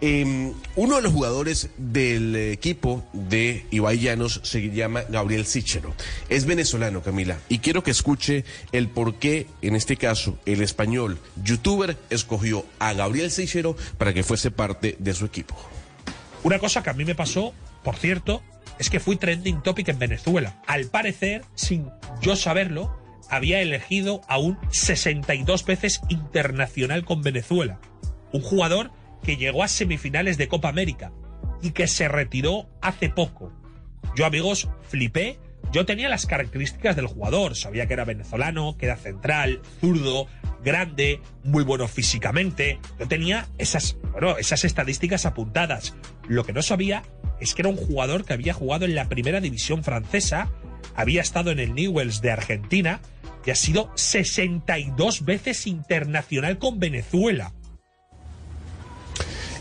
Eh, uno de los jugadores del equipo de Ibai Llanos se llama Gabriel Sichero. Es venezolano, Camila, y quiero que escuche el por qué, en este caso, el español youtuber escogió a Gabriel Sichero para que fuese parte de su equipo. Una cosa que a mí me pasó, por cierto, es que fui trending topic en Venezuela. Al parecer, sin yo saberlo, había elegido a un 62 veces internacional con Venezuela. Un jugador que llegó a semifinales de Copa América y que se retiró hace poco. Yo, amigos, flipé. Yo tenía las características del jugador. Sabía que era venezolano, que era central, zurdo, grande, muy bueno físicamente. Yo tenía esas, bueno, esas estadísticas apuntadas. Lo que no sabía es que era un jugador que había jugado en la primera división francesa, había estado en el Newells de Argentina y ha sido 62 veces internacional con Venezuela.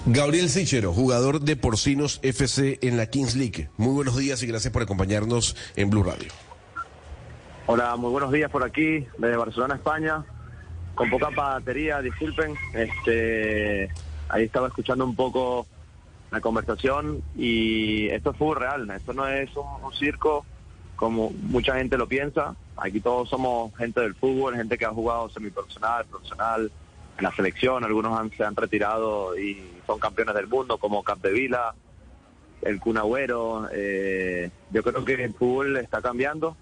Gabriel Sichero, jugador de Porcinos FC en la Kings League. Muy buenos días y gracias por acompañarnos en Blue Radio. Hola, muy buenos días por aquí, desde Barcelona, España. Con poca batería, disculpen. Este, ahí estaba escuchando un poco la conversación y esto es fútbol real. Esto no es un, circo como mucha gente lo piensa. Aquí todos somos gente del fútbol, gente que ha jugado semiprofesional, profesional, en la selección. Algunos han- se han retirado y son campeones del mundo, como Capdevila, el Kun Agüero. Eh, yo creo que el fútbol está cambiando.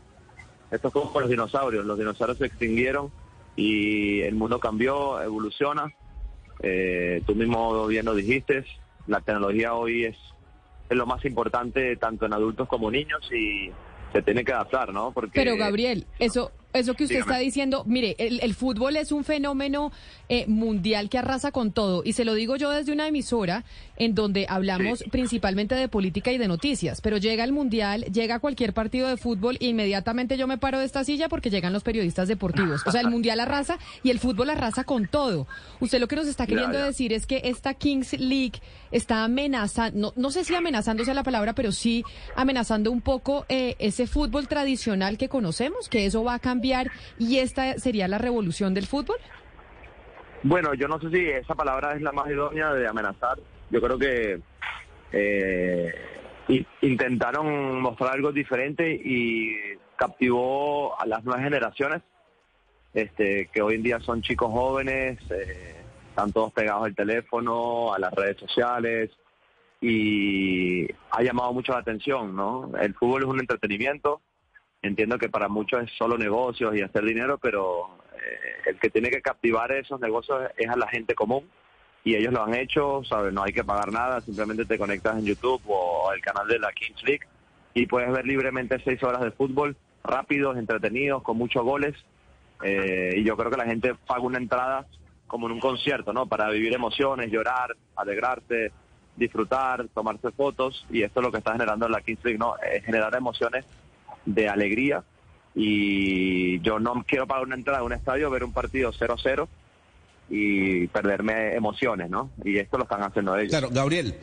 Esto es como los dinosaurios. Los dinosaurios se extinguieron y el mundo cambió, evoluciona. Eh, tú mismo bien lo dijiste. La tecnología hoy es, es lo más importante tanto en adultos como niños y se tiene que adaptar, ¿no? Pero Gabriel, eso, eso que usted Dígame. está diciendo, mire, el, el fútbol es un fenómeno eh, mundial que arrasa con todo. Y se lo digo yo desde una emisora en donde hablamos Sí. principalmente de política y de noticias. Pero llega el mundial, llega cualquier partido de fútbol e inmediatamente yo me paro de esta silla porque llegan los periodistas deportivos. O sea, el mundial arrasa y el fútbol arrasa con todo. Usted lo que nos está queriendo ya. decir es que esta Kings League está amenazando, no, no sé si amenazando sea la palabra, pero sí amenazando un poco eh, ese fútbol tradicional que conocemos, que eso va a cambiar y esta sería la revolución del fútbol. Bueno, yo no sé si esa palabra es la más idónea de amenazar. Yo creo que eh, intentaron mostrar algo diferente y captivó a las nuevas generaciones, este, que hoy en día son chicos jóvenes, eh, están todos pegados al teléfono, a las redes sociales y ha llamado mucho la atención, ¿no? El fútbol es un entretenimiento, entiendo que para muchos es solo negocios y hacer dinero, pero eh, el que tiene que captivar esos negocios es a la gente común y ellos lo han hecho, ¿sabes? No hay que pagar nada, simplemente te conectas en YouTube o al canal de la Kings League y puedes ver libremente seis horas de fútbol, rápidos, entretenidos, con muchos goles. Eh, y yo creo que la gente paga una entrada como en un concierto, ¿no? Para vivir emociones, llorar, alegrarse, disfrutar, tomarse fotos y esto es lo que está generando la Kings League, ¿no? Eh, generar emociones de alegría y yo no quiero pagar una entrada a un estadio, ver un partido 0-0 y perderme emociones, ¿no? Y esto lo están haciendo ellos. Claro, Gabriel,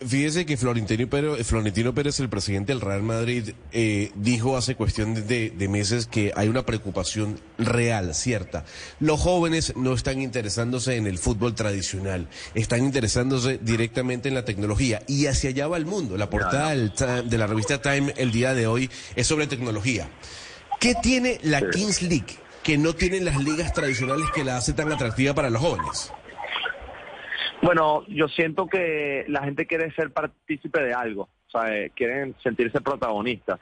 fíjese que Florentino Pérez, Florentino Pérez el presidente del Real Madrid, eh, dijo hace cuestión de, de meses que hay una preocupación real, cierta. Los jóvenes no están interesándose en el fútbol tradicional, están interesándose directamente en la tecnología y hacia allá va el mundo. La portada del de la revista Time el día de hoy es sobre tecnología. ¿Qué tiene la. Kings League que no tienen las ligas tradicionales que la hace tan atractiva para los jóvenes? Bueno, yo siento que la gente quiere ser partícipe de algo, o sea, eh, quieren sentirse protagonistas.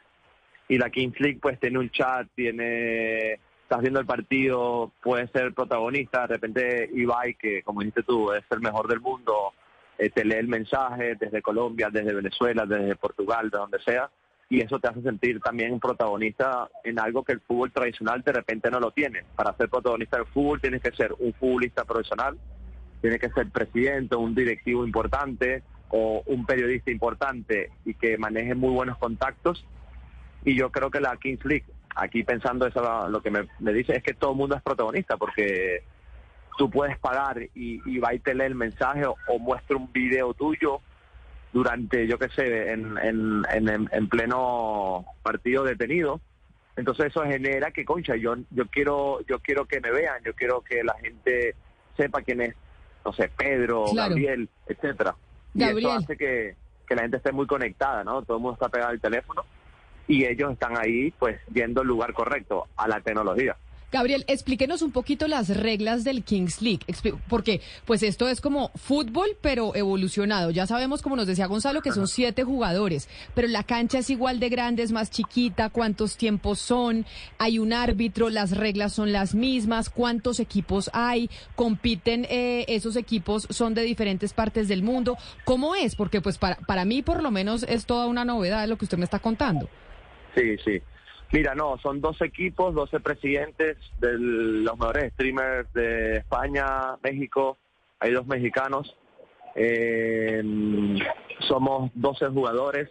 Y la Kings League pues tiene un chat, tiene, estás viendo el partido, puedes ser protagonista, de repente Ibai, que como dijiste tú, es el mejor del mundo, eh, te lee el mensaje desde Colombia, desde Venezuela, desde Portugal, de donde sea, y eso te hace sentir también protagonista en algo que el fútbol tradicional de repente no lo tiene. Para ser protagonista del fútbol tienes que ser un futbolista profesional, tiene que ser presidente, un directivo importante o un periodista importante y que maneje muy buenos contactos. Y yo creo que la Kings League, aquí pensando eso, lo que me, dice es que todo el mundo es protagonista porque tú puedes pagar y, y va y te lee el mensaje o, muestra un video tuyo durante, yo qué sé, en, en, en, en pleno partido detenido. Entonces eso genera que, concha, yo, yo, quiero, yo quiero que me vean, yo quiero que la gente sepa quién es, no sé, Pedro, Gabriel, etcétera. Y eso hace que, que la gente esté muy conectada, ¿no? Todo el mundo está pegado al teléfono y ellos están ahí, pues, yendo al lugar correcto, a la tecnología. Gabriel, explíquenos un poquito las reglas del Kings League, porque pues esto es como fútbol, pero evolucionado. Ya sabemos, como nos decía Gonzalo, que son siete jugadores, pero la cancha es igual de grande, es más chiquita, cuántos tiempos son, hay un árbitro, las reglas son las mismas, cuántos equipos hay, compiten eh, esos equipos, son de diferentes partes del mundo. ¿Cómo es? Porque pues para, para mí por lo menos es toda una novedad lo que usted me está contando. Sí, sí. Mira, no, son dos equipos, 12 presidentes de los mejores streamers de España, México, hay dos mexicanos, eh, somos 12 jugadores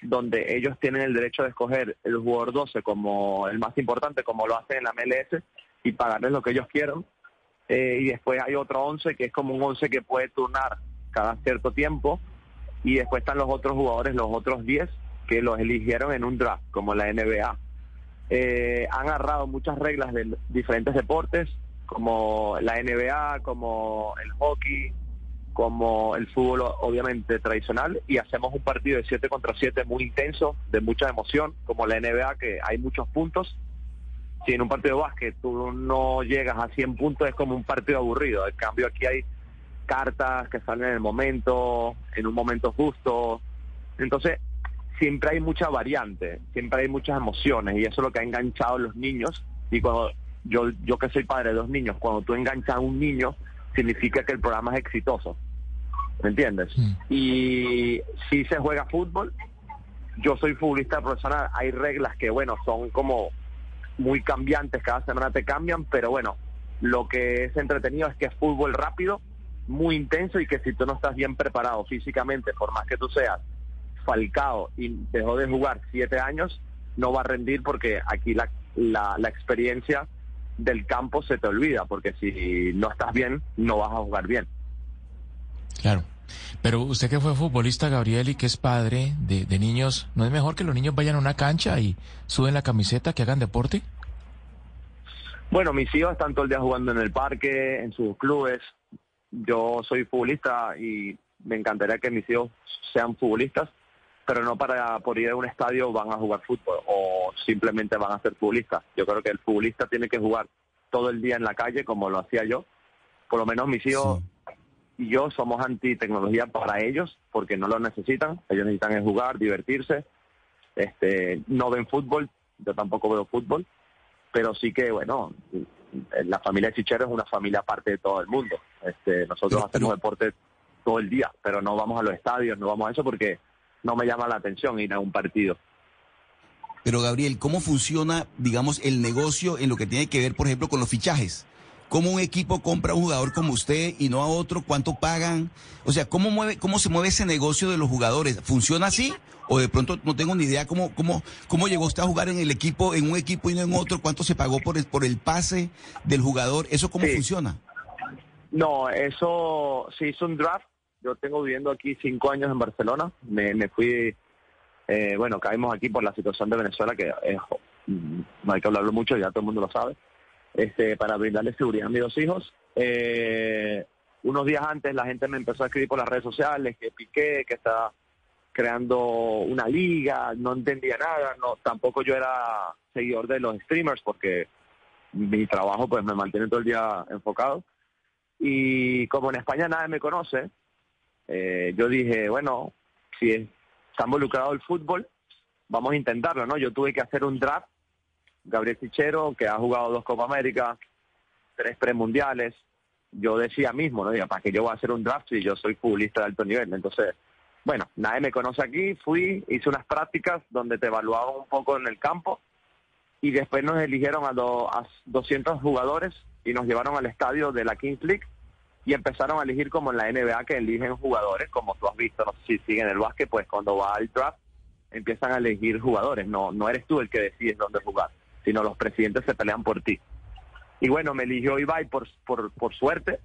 donde ellos tienen el derecho de escoger el jugador 12 como el más importante, como lo hacen en la MLS, y pagarles lo que ellos quieran. Eh, y después hay otro 11 que es como un 11 que puede turnar cada cierto tiempo. Y después están los otros jugadores, los otros 10, que los eligieron en un draft, como la NBA. Eh, han agarrado muchas reglas de diferentes deportes, como la NBA, como el hockey, como el fútbol obviamente tradicional, y hacemos un partido de 7 contra 7 muy intenso, de mucha emoción, como la NBA, que hay muchos puntos. Si en un partido de básquet tú no llegas a 100 puntos, es como un partido aburrido. En cambio, aquí hay cartas que salen en el momento, en un momento justo. Entonces, siempre hay mucha variante, siempre hay muchas emociones y eso es lo que ha enganchado a los niños. Y cuando yo, yo que soy padre de dos niños, cuando tú enganchas a un niño, significa que el programa es exitoso. ¿Me entiendes? Mm. Y si se juega fútbol, yo soy futbolista profesional, hay reglas que, bueno, son como muy cambiantes, cada semana te cambian, pero bueno, lo que es entretenido es que es fútbol rápido, muy intenso y que si tú no estás bien preparado físicamente, por más que tú seas Falcao y dejó de jugar siete años, no va a rendir porque aquí la, la, experiencia del campo se te olvida, porque si no estás bien, no vas a jugar bien. Claro. Pero usted que fue futbolista, Gabriel, y que es padre de, de, niños, ¿no es mejor que los niños vayan a una cancha y suben la camiseta, que hagan deporte? Bueno, mis hijos están todo el día jugando en el parque, en sus clubes. Yo soy futbolista y me encantaría que mis hijos sean futbolistas pero no para por ir a un estadio van a jugar fútbol o simplemente van a ser futbolistas. Yo creo que el futbolista tiene que jugar todo el día en la calle como lo hacía yo. Por lo menos mis hijos y yo somos anti tecnología para ellos porque no lo necesitan. Ellos necesitan jugar, divertirse. Este, no ven fútbol, yo tampoco veo fútbol, pero sí que bueno, la familia Chichero es una familia aparte de todo el mundo. Este, nosotros hacemos deporte todo el día, pero no vamos a los estadios, no vamos a eso porque no me llama la atención ir a un partido. Pero Gabriel, ¿cómo funciona, digamos, el negocio en lo que tiene que ver, por ejemplo, con los fichajes? ¿Cómo un equipo compra a un jugador como usted y no a otro? ¿Cuánto pagan? O sea, ¿cómo, mueve, cómo se mueve ese negocio de los jugadores? ¿Funciona así? ¿O de pronto no tengo ni idea cómo, cómo, cómo llegó usted a jugar en el equipo, en un equipo y no en otro? ¿Cuánto se pagó por el, por el pase del jugador? ¿Eso cómo funciona? No, eso se hizo un draft yo tengo viviendo aquí cinco años en Barcelona. Me, me fui, eh, bueno, caímos aquí por la situación de Venezuela, que no hay que hablarlo mucho, ya todo el mundo lo sabe, este, para brindarle seguridad a mis dos hijos. Eh, unos días antes la gente me empezó a escribir por las redes sociales que Piqué, que está creando una liga, no entendía nada, no tampoco yo era seguidor de los streamers porque mi trabajo pues me mantiene todo el día enfocado. Y como en España nadie me conoce, eh, yo dije, bueno, si está involucrado el fútbol, vamos a intentarlo, ¿no? Yo tuve que hacer un draft. Gabriel Fichero, que ha jugado dos Copa América, tres premundiales, yo decía mismo, ¿no? Diga, ¿para qué yo voy a hacer un draft si yo soy futbolista de alto nivel? Entonces, bueno, nadie me conoce aquí, fui, hice unas prácticas donde te evaluaban un poco en el campo y después nos eligieron a, a 200 jugadores y nos llevaron al estadio de la Kings League y empezaron a elegir como en la NBA que eligen jugadores, como tú has visto, no sé si siguen el básquet, pues cuando va al draft empiezan a elegir jugadores, no, no eres tú el que decides dónde jugar, sino los presidentes se pelean por ti. Y bueno, me eligió Ibai por, por, por suerte,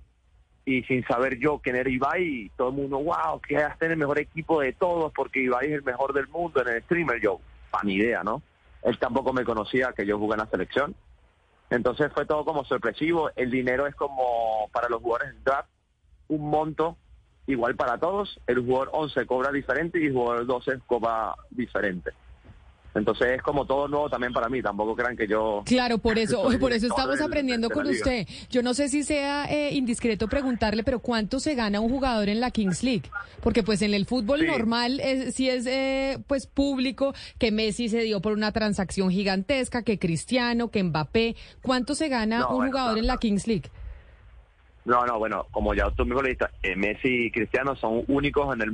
y sin saber yo quién era Ibai, todo el mundo, wow, que en el mejor equipo de todos, porque Ibai es el mejor del mundo en el streamer, yo, pa' ni idea, ¿no? Él tampoco me conocía que yo jugué en la selección. Entonces fue todo como sorpresivo. El dinero es como para los jugadores draft un monto igual para todos. El jugador 11 cobra diferente y el jugador 12 cobra diferente. Entonces es como todo nuevo también para mí, tampoco crean que yo... Claro, por eso, por eso estamos del- aprendiendo con usted. Yo no sé si sea eh, indiscreto preguntarle, pero ¿cuánto se gana un jugador en la Kings League? Porque pues en el fútbol Sí. normal es, sí es eh, pues público que Messi se dio por una transacción gigantesca, que Cristiano, que Mbappé. ¿Cuánto se gana No, un bueno, jugador en la. Kings League? No, no, bueno, como ya tú mismo le dijiste, eh, Messi y Cristiano son únicos en el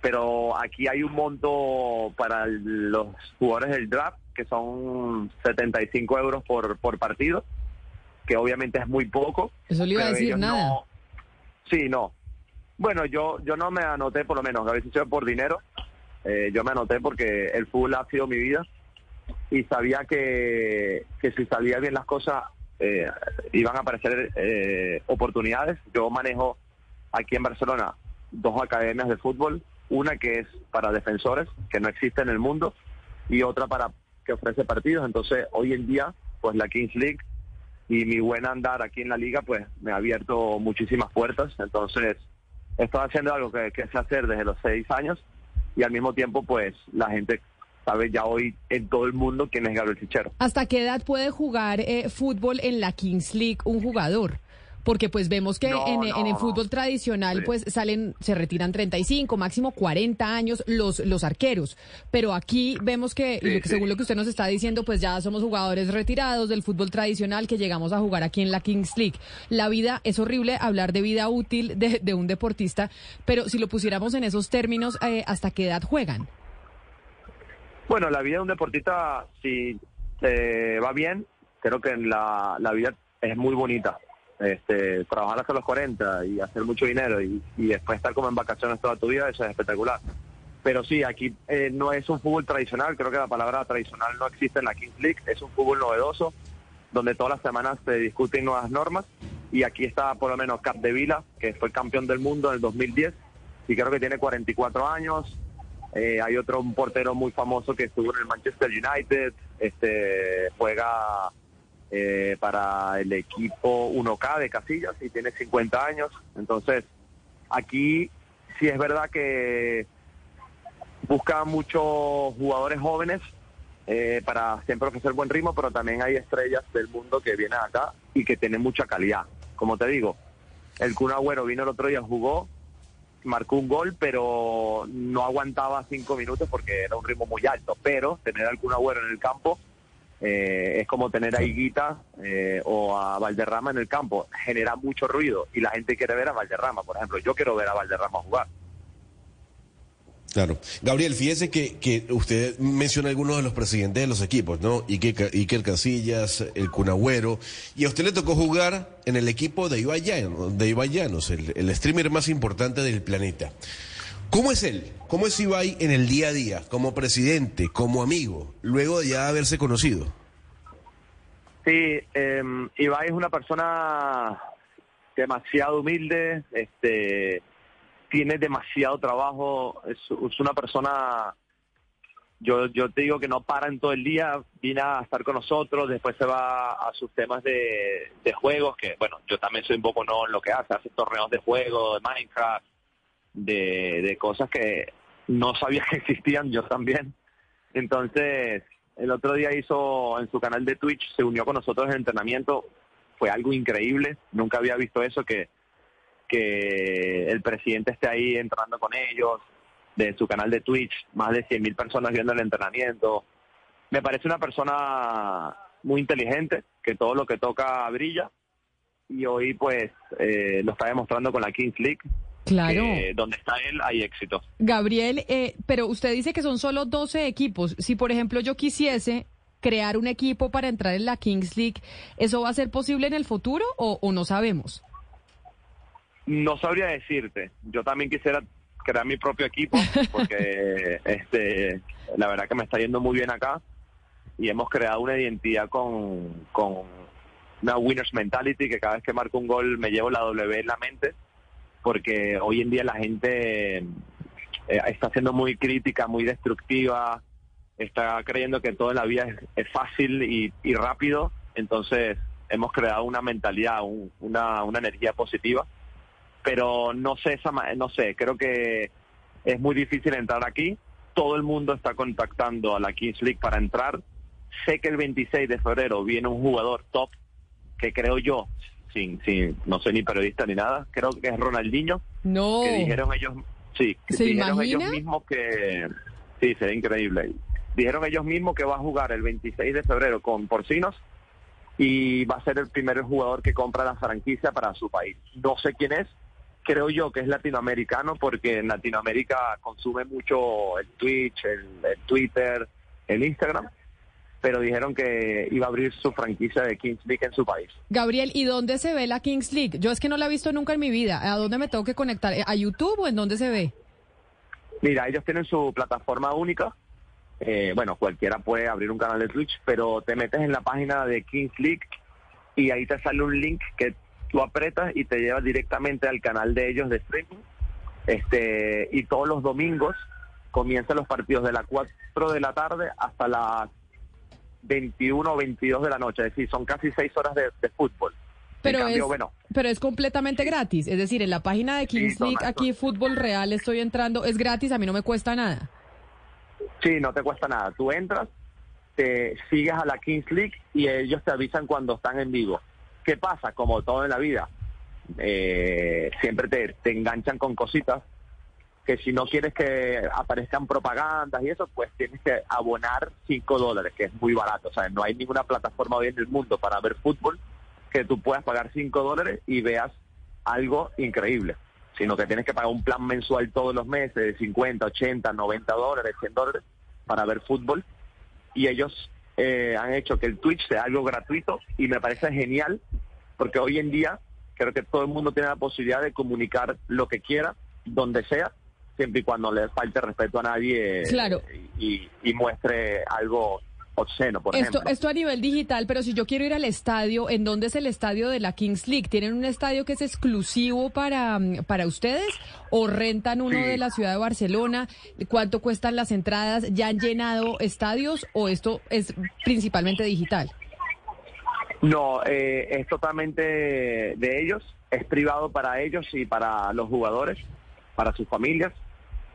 pero aquí hay un monto para el- los jugadores del draft que son 75 euros por, por partido, que obviamente es muy poco. Eso le iba a decir nada. no- sí, no. Bueno, yo yo no me anoté por lo menos, a veces por dinero, eh, yo me anoté porque el fútbol ha sido mi vida y sabía que, que si salía bien las cosas eh, iban a aparecer eh, oportunidades. Yo manejo aquí en Barcelona dos academias de fútbol, una que es para defensores, que no existe en el mundo, y otra para que ofrece partidos. Entonces, hoy en día, pues la Kings League y mi buen andar aquí en la liga, pues me ha abierto muchísimas puertas. Entonces, estoy haciendo algo que, sé hacer desde los seis años y al mismo tiempo, pues la gente sabe ya hoy en todo el mundo quién es Gabriel Fichero. ¿Hasta qué edad puede jugar eh, fútbol en la Kings League un jugador? Porque pues vemos que No, en, en el fútbol tradicional Sí. pues salen, se retiran 35, máximo 40 años los, los arqueros. Pero aquí vemos que, Sí, lo que- según lo que usted nos está diciendo, pues ya somos jugadores retirados del fútbol tradicional que llegamos a jugar aquí en la Kings League. La vida, es horrible hablar de vida útil de, de un deportista, pero si lo pusiéramos en esos términos, eh, ¿hasta qué edad juegan? Bueno, la vida de un deportista, si te va bien, creo que la, la vida es muy bonita. Este, trabajar hasta los 40 y hacer mucho dinero y, y después estar como en vacaciones toda tu vida, eso es espectacular. Pero sí, aquí eh, no es un fútbol tradicional, creo que la palabra tradicional no existe en la Kings League, es un fútbol novedoso, donde todas las semanas se discuten nuevas normas y aquí está por lo menos Cap de Vila, que fue campeón del mundo en el 2010 y creo que tiene 44 años, eh, hay otro un portero muy famoso que estuvo en el Manchester United, este juega eh, para el equipo 1K de Casillas y tiene 50 años. Entonces, aquí sí es verdad que busca muchos jugadores jóvenes eh, para siempre ofrecer buen ritmo, pero también hay estrellas del mundo que vienen acá y que tienen mucha calidad. Como te digo, el Kun vino el otro día, jugó, marcó un gol, pero no aguantaba cinco minutos porque era un ritmo muy alto. Pero tener al Kun en el campo eh, es como tener a Higuita eh, o a Valderrama en el campo. Genera mucho ruido y la gente quiere ver a Valderrama, por ejemplo. Yo quiero ver a Valderrama jugar. Claro. Gabriel, fíjese que, que usted menciona algunos de los presidentes de los equipos, ¿no? Iker, Iker Casillas, el Cunagüero, y a usted le tocó jugar en el equipo de Ibai Llanos, de Ibai Llanos, el, el streamer más importante del planeta. ¿Cómo es él? ¿Cómo es Ibai en el día a día, como presidente, como amigo, luego de ya haberse conocido? Sí, eh, Ibai es una persona demasiado humilde, este, tiene demasiado trabajo, es, una persona, yo, yo te digo que no para en todo el día, viene a estar con nosotros, después se va a sus temas de, de juegos, que bueno, yo también soy un poco no en lo que hace, hace torneos de juego, de Minecraft, de, de cosas que no sabía que existían, yo también. Entonces, el otro día hizo en su canal de Twitch, se unió con nosotros en entrenamiento, fue algo increíble, nunca había visto eso, que, que el presidente esté ahí entrando con ellos, de su canal de Twitch, más de 100.000 personas viendo el entrenamiento. Me parece una persona muy inteligente, que todo lo que toca brilla, y hoy pues eh, lo está demostrando con la Kings League, Claro. donde está él hay éxito. Gabriel, eh, pero usted dice que son solo 12 equipos. Si, por ejemplo, yo quisiese crear un equipo para entrar en la Kings League, ¿eso va a ser posible en el futuro o, o no sabemos? No sabría decirte. Yo también quisiera crear mi propio equipo porque este la verdad que me está yendo muy bien acá y hemos creado una identidad con, con una winners mentality que cada vez que marco un gol me llevo la W en la mente porque hoy en día la gente eh, está siendo muy crítica, muy destructiva, está creyendo que todo en la vida es, fácil y, rápido, entonces hemos creado una mentalidad, un- una, energía positiva. Pero no sé esa no sé creo que es muy difícil entrar aquí. Todo el mundo está contactando a la Kings League para entrar. Sé que el 26 de febrero viene un jugador top que creo yo sin sin no soy ni periodista ni nada creo que es Ronaldinho No. que dijeron ellos sí que ¿Se dijeron imagina? ellos mismos que sí sería increíble dijeron ellos mismos que va a jugar el 26 de febrero con Porcinos y va a ser el primer jugador que compra la franquicia para su país. No sé quién es, creo yo que es latinoamericano porque en Latinoamérica consume mucho el Twitch, el, el Twitter, el Instagram, pero dijeron que iba a abrir su franquicia de Kings League en su país. Gabriel, ¿y dónde se ve la Kings League? Yo es que no la he visto nunca en mi vida. ¿A dónde me tengo que conectar? ¿A YouTube o en dónde se ve? Mira, ellos tienen su plataforma única. Eh, bueno, cualquiera puede abrir un canal de Twitch, pero te metes en la página de Kings League y ahí te sale un link que tú apretas y te lleva directamente al canal de ellos de streaming. Este, y todos los domingos comienzan los partidos de las 4 de la tarde hasta las 21 o 22 de la noche. Es decir, son casi 6 horas de, de fútbol. Pero cambio, es, bueno, pero es completamente gratis. Es decir, en la página de Kings Sí, League, aquí Fútbol Real, estoy entrando. Es gratis, a mí no me cuesta nada. Sí, no te cuesta nada. Tú entras, te sigues a la Kings League y ellos te avisan cuando están en vivo. ¿Qué pasa? Como todo en la vida, eh, siempre te, te enganchan con cositas que si no quieres que aparezcan propagandas y eso, pues tienes que abonar 5 dólares, que es muy barato. O sea, no hay ninguna plataforma hoy en el mundo para ver fútbol que tú puedas pagar 5 dólares y veas algo increíble, sino que tienes que pagar un plan mensual todos los meses de 50, 80, 90 dólares, 100 dólares para ver fútbol. Y ellos eh, han hecho que el Twitch sea algo gratuito y me parece genial porque hoy en día creo que todo el mundo tiene la posibilidad de comunicar lo que quiera, donde sea, siempre y cuando le falte respeto a nadie eh, Claro. y, y muestre algo obsceno, por Esto, ejemplo. esto a nivel digital, pero si yo quiero ir al estadio, ¿en dónde es el estadio de la Kings League? ¿Tienen un estadio que es exclusivo para, mm, para ustedes o rentan uno Sí. de la ciudad de Barcelona? ¿Cuánto cuestan las entradas? ¿Ya han llenado estadios o esto es principalmente digital? No, eh, es totalmente de ellos, es privado para ellos y para los jugadores, para sus familias.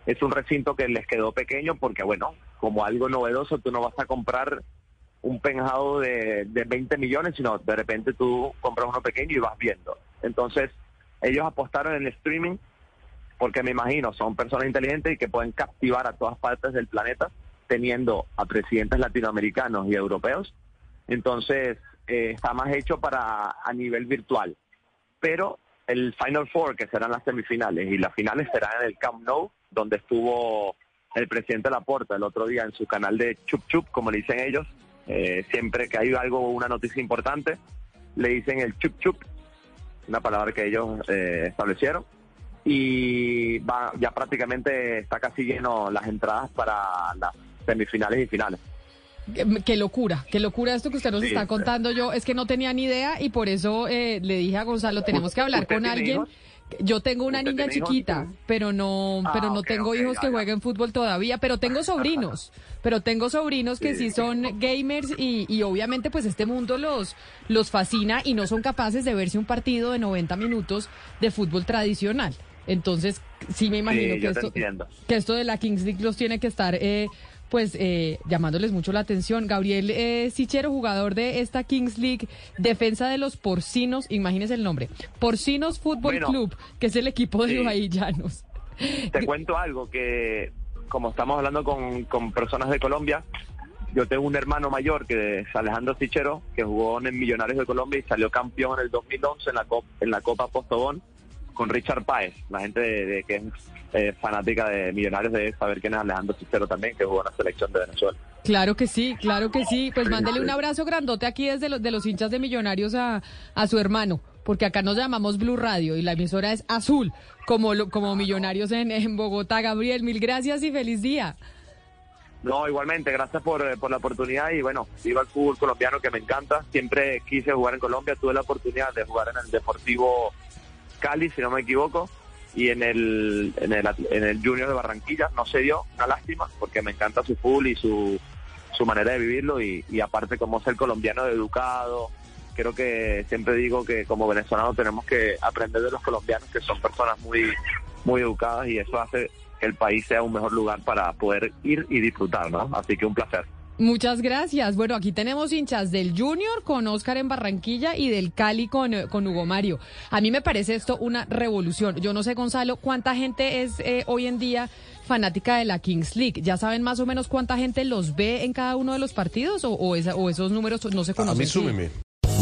Es un recinto que les quedó pequeño porque, bueno, como algo novedoso, tú no vas a comprar un penjado de, de 20 millones, sino de repente tú compras uno pequeño y vas viendo. Entonces, ellos apostaron en el streaming porque me imagino son personas inteligentes y que pueden captivar a todas partes del planeta teniendo a presidentes latinoamericanos y europeos. Entonces, eh, está más hecho para a nivel virtual. Pero el Final Four, que serán las semifinales, y las finales serán en el Camp Nou, donde estuvo el presidente Laporta el otro día en su canal de Chup Chup, como le dicen ellos. Eh, siempre que hay algo, una noticia importante, le dicen el Chup Chup, una palabra que ellos eh, establecieron. Y va, ya prácticamente está casi lleno las entradas para las semifinales y finales. Qué, qué locura, qué locura esto que usted nos Sí, está contando. Yo es que no tenía ni idea y por eso eh, le dije a Gonzalo, tenemos que hablar ¿Usted con alguien. hijos? Yo tengo una ¿Usted niña hijos? chiquita, pero no, Ah, pero no tengo hijos ya, que jueguen fútbol todavía, pero tengo sobrinos, pero tengo sobrinos que sí Sí. son gamers y, y obviamente pues este mundo los, los fascina y no son capaces de verse un partido de 90 minutos de fútbol tradicional. Entonces, sí me imagino Sí, esto, que esto de la Kings League los tiene que estar eh, pues eh, llamándoles mucho la atención. Gabriel eh, Sichero, jugador de esta Kings League, defensa de los Porcinos, imagínese el nombre, Porcinos Fútbol Bueno, Club, que es el equipo de. Bahía Llanos. Te cuento algo, que como estamos hablando con, con personas de Colombia, yo tengo un hermano mayor que es Alejandro Sichero, que jugó en Millonarios de Colombia y salió campeón en el 2011 en la, Copa, en la Copa Postobón con Richard Páez. La gente de, de que es eh, fanática de Millonarios debe saber quién es Alejandro Sichero también, que jugó en la selección de Venezuela. Claro que sí, claro que sí. Pues mándele un abrazo grandote aquí desde los, de los hinchas de Millonarios a, a su hermano, porque acá nos llamamos Blue Radio y la emisora es azul, como, lo- como Millonarios en, en Bogotá. Gabriel, mil gracias y feliz día. No, igualmente, gracias por, eh, por la oportunidad y bueno, viva el fútbol colombiano que me encanta. Siempre quise jugar en Colombia, tuve la oportunidad de jugar en el Deportivo Cali, si no me equivoco, y en el, en el, en el Junior de Barranquilla. No se dio, una lástima, porque me encanta su fútbol y su, su manera de vivirlo y, y aparte como ser colombiano educado. Creo que siempre digo que como venezolanos tenemos que aprender de los colombianos, que son personas muy, muy educadas y eso hace que el país sea un mejor lugar para poder ir y disfrutar, ¿no? Así que un placer. Muchas gracias. Bueno, aquí tenemos hinchas del Junior con Oscar en Barranquilla y del Cali con, eh, con Hugo Mario. A mí me parece esto una revolución. Yo no sé, Gonzalo, cuánta gente es eh, hoy en día fanática de la Kings League. ¿Ya saben más o menos cuánta gente los ve en cada uno de los partidos o, o esa- o esos números no se A conocen? mí Sí. súmeme.